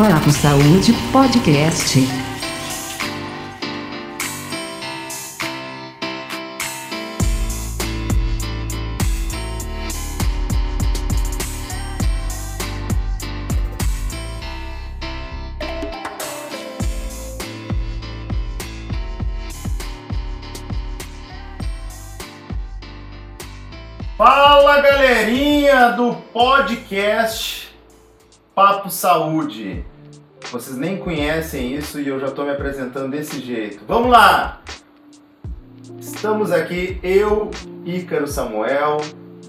Papo Saúde Podcast. Fala galerinha do podcast Papo Saúde. Vocês nem conhecem isso e eu já estou me apresentando desse jeito. Vamos lá! Estamos aqui, eu, Ícaro Samuel,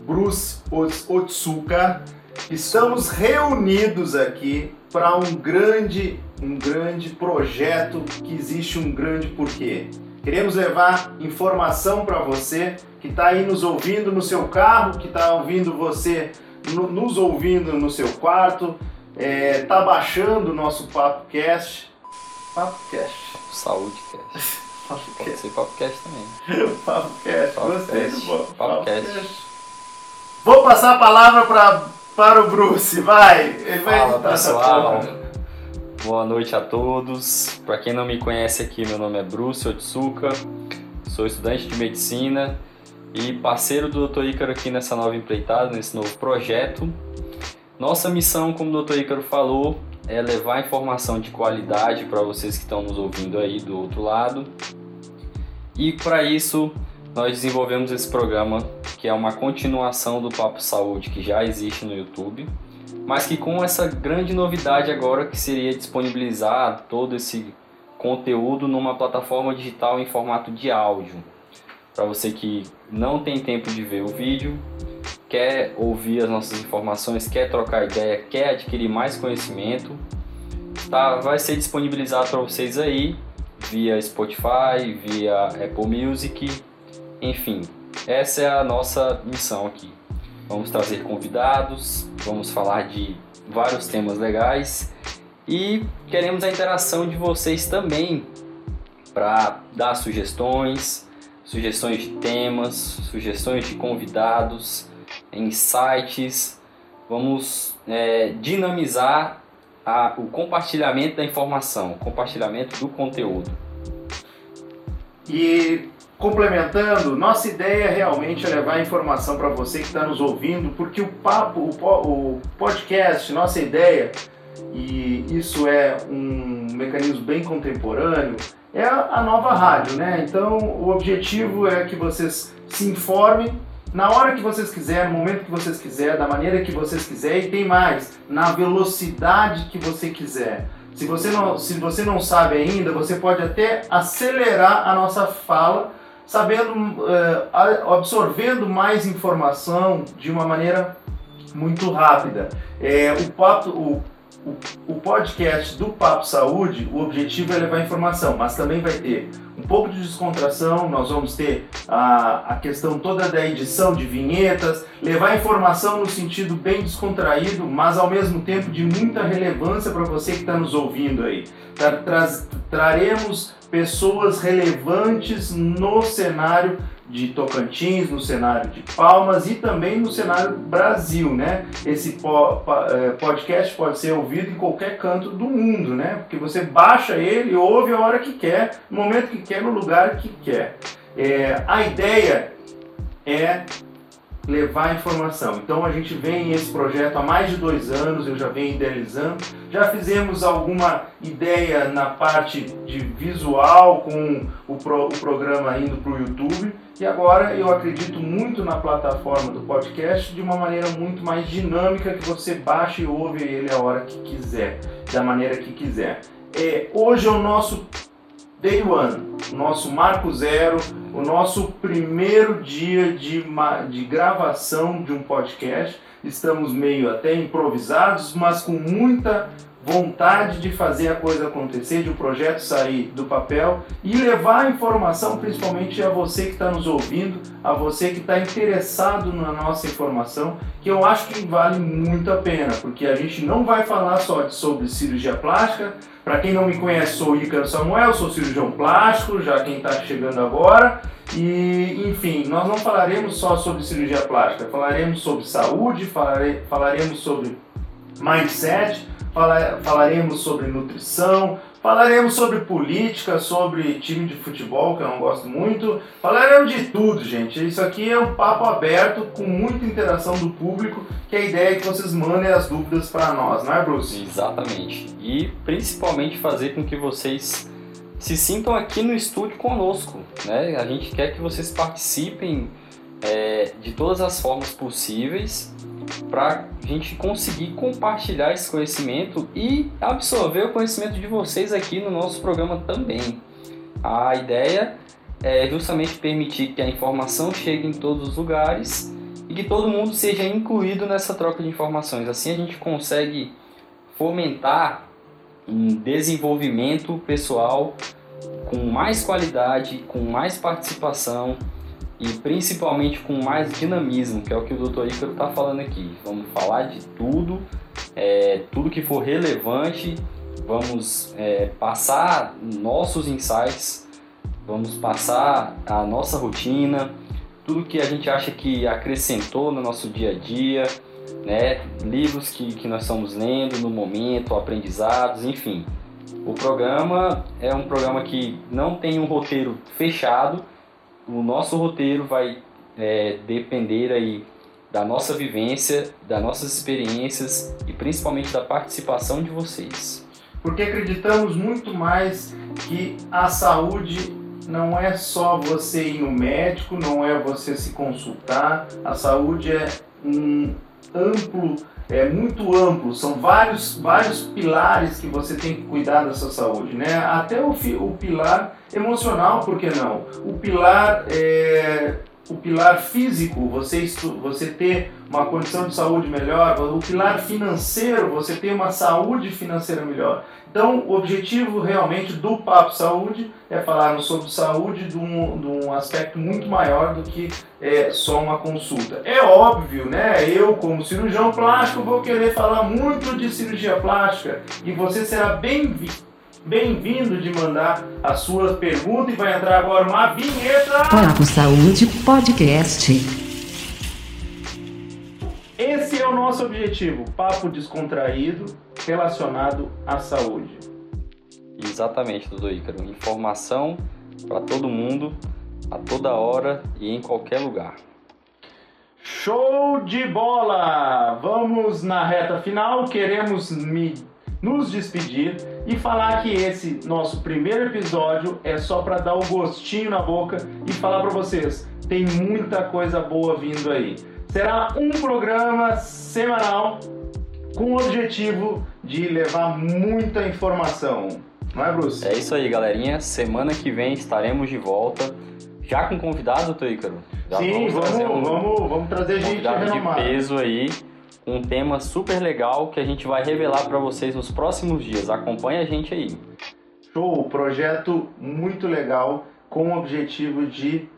Bruce Otsuka, estamos reunidos aqui para um grande, um grande projeto que existe um grande porquê. Queremos levar informação para você que está aí nos ouvindo no seu carro, que está ouvindo você, no, nos ouvindo no seu quarto, é, tá baixando o nosso PapoCast. PapoCast. Saúde Cast. Pode ser PapoCast também. PapoCast. Gostei do bom. PapoCast. Vou passar a palavra pra, para o Bruce, vai. Ele vai Fala pessoal, boa noite a todos. Para quem não me conhece aqui, meu nome é Bruce Otsuka, sou estudante de medicina e parceiro do Dr. Ícaro aqui nessa nova empreitada, nesse novo projeto. Nossa missão, como o Dr. Ícaro falou, é levar informação de qualidade para vocês que estão nos ouvindo aí do outro lado. E para isso, nós desenvolvemos esse programa que é uma continuação do Papo Saúde que já existe no YouTube, mas que com essa grande novidade agora que seria disponibilizar todo esse conteúdo numa plataforma digital em formato de áudio. Para você que não tem tempo de ver o vídeo, quer ouvir as nossas informações, quer trocar ideia, quer adquirir mais conhecimento, tá, vai ser disponibilizado para vocês aí via Spotify, via Apple Music, enfim. Essa é a nossa missão aqui. Vamos trazer convidados, vamos falar de vários temas legais e queremos a interação de vocês também para dar sugestões, sugestões de temas, sugestões de convidados, insights. Vamos é, dinamizar a- o compartilhamento da informação, compartilhamento do conteúdo. E complementando, nossa ideia realmente é levar informação para você que está nos ouvindo, porque o papo, o, o podcast, nossa ideia, e isso é um mecanismo bem contemporâneo, é a nova rádio, né? Então o objetivo é que vocês se informem na hora que vocês quiserem, no momento que vocês quiserem, da maneira que vocês quiserem, e tem mais, na velocidade que você quiser. Se você não, se você não sabe ainda, você pode até acelerar a nossa fala, sabendo, a- absorvendo mais informação de uma maneira muito rápida. É, o, papo, o, o, o podcast do Papo Saúde, o objetivo é levar informação, mas também vai ter um pouco de descontração, nós vamos ter a, a questão toda da edição de vinhetas, levar informação no sentido bem descontraído, mas ao mesmo tempo de muita relevância para você que está nos ouvindo aí. Tra- traz- traremos pessoas relevantes no cenário de Tocantins, no cenário de Palmas e também no cenário Brasil, né? Esse eh, podcast pode ser ouvido em qualquer canto do mundo, né? Porque você baixa ele ouve a hora que quer, no momento que quer, no lugar que quer. É, a ideia é levar informação. Então a gente vem esse projeto há mais de dois anos, eu já venho idealizando. Já fizemos alguma ideia na parte de visual com o, pro- o programa indo para o YouTube. E agora eu acredito muito na plataforma do podcast de uma maneira muito mais dinâmica que você baixa e ouve ele a hora que quiser, da maneira que quiser. É, hoje é o nosso Day One, o nosso marco zero, o nosso primeiro dia de, de gravação de um podcast. Estamos meio até improvisados, mas com muita vontade de fazer a coisa acontecer, de o projeto sair do papel e levar a informação principalmente a você que está nos ouvindo, a você que está interessado na nossa informação, que eu acho que vale muito a pena, porque a gente não vai falar só de- sobre cirurgia plástica. Para quem não me conhece, sou Ícaro Samuel, sou cirurgião plástico, já quem está chegando agora. E, enfim, nós não falaremos só sobre cirurgia plástica, falaremos sobre saúde, falare- falaremos sobre mindset, falaremos sobre nutrição, falaremos sobre política, sobre time de futebol, que eu não gosto muito, falaremos de tudo, gente. Isso aqui é um papo aberto com muita interação do público, que a ideia é que vocês mandem as dúvidas para nós, não é, Bruce? Exatamente. E principalmente fazer com que vocês se sintam aqui no estúdio conosco. Né? A gente quer que vocês participem é, de todas as formas possíveis para a gente conseguir compartilhar esse conhecimento e absorver o conhecimento de vocês aqui no nosso programa também. A ideia é justamente permitir que a informação chegue em todos os lugares e que todo mundo seja incluído nessa troca de informações. Assim a gente consegue fomentar um desenvolvimento pessoal com mais qualidade, com mais participação e principalmente com mais dinamismo, que é o que o Dr. Ícaro está falando aqui. Vamos falar de tudo, é, tudo que for relevante, vamos é, passar nossos insights, vamos passar a nossa rotina, tudo que a gente acha que acrescentou no nosso dia a dia, né? livros que, que nós estamos lendo no momento, aprendizados, enfim. O programa é um programa que não tem um roteiro fechado, o nosso roteiro vai é, depender aí da nossa vivência, das nossas experiências e principalmente da participação de vocês. Porque acreditamos muito mais que a saúde não é só você ir no médico, não é você se consultar, a saúde é um amplo, é muito amplo, são vários, vários pilares que você tem que cuidar da sua saúde, né? Até o, o pilar emocional, por que não? O pilar, é, o pilar físico, você, você ter uma condição de saúde melhor, o pilar financeiro, você ter uma saúde financeira melhor. Então, o objetivo realmente do Papo Saúde é falarmos sobre saúde de um, de um aspecto muito maior do que é, só uma consulta. É óbvio, né? Eu, como cirurgião plástico, vou querer falar muito de cirurgia plástica e você será bem-vi- bem-vindo de mandar a sua pergunta e vai entrar agora uma vinheta. Papo Saúde Podcast. Esse é o nosso objetivo, papo descontraído relacionado à saúde. Exatamente, Doutor Ícaro. Informação para todo mundo, a toda hora e em qualquer lugar. Show de bola! Vamos na reta final, queremos me- nos despedir e falar que esse nosso primeiro episódio é só para dar o gostinho na boca e falar para vocês, tem muita coisa boa vindo aí. Será um programa semanal com o objetivo de levar muita informação. Não é, Bruce? É isso aí, galerinha. Semana que vem estaremos de volta. Já com convidado, doutor Ícaro? Já Sim, vamos, trazer um vamos, vamos trazer gente de renomada. peso aí, um tema super legal que a gente vai revelar para vocês nos próximos dias. Acompanhe a gente aí. Show, projeto muito legal com o objetivo de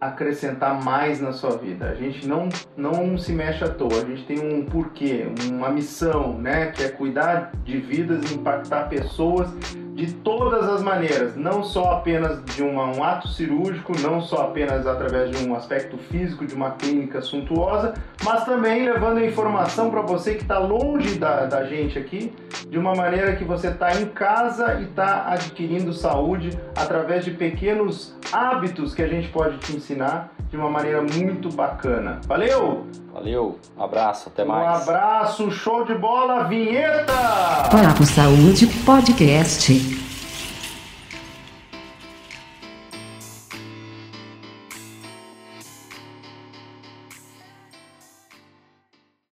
acrescentar mais na sua vida. A gente não, não se mexe à toa, a gente tem um porquê, uma missão, né? Que é cuidar de vidas impactar pessoas de todas as maneiras, não só apenas de uma- um ato cirúrgico, não só apenas através de um aspecto físico de uma clínica suntuosa, mas também levando informação para você que está longe da, da gente aqui, de uma maneira que você está em casa e está adquirindo saúde através de pequenos hábitos que a gente pode te ensinar de uma maneira muito bacana. Valeu? Valeu, um abraço, até Um mais. abraço, show de bola, vinheta! Papo Saúde Podcast.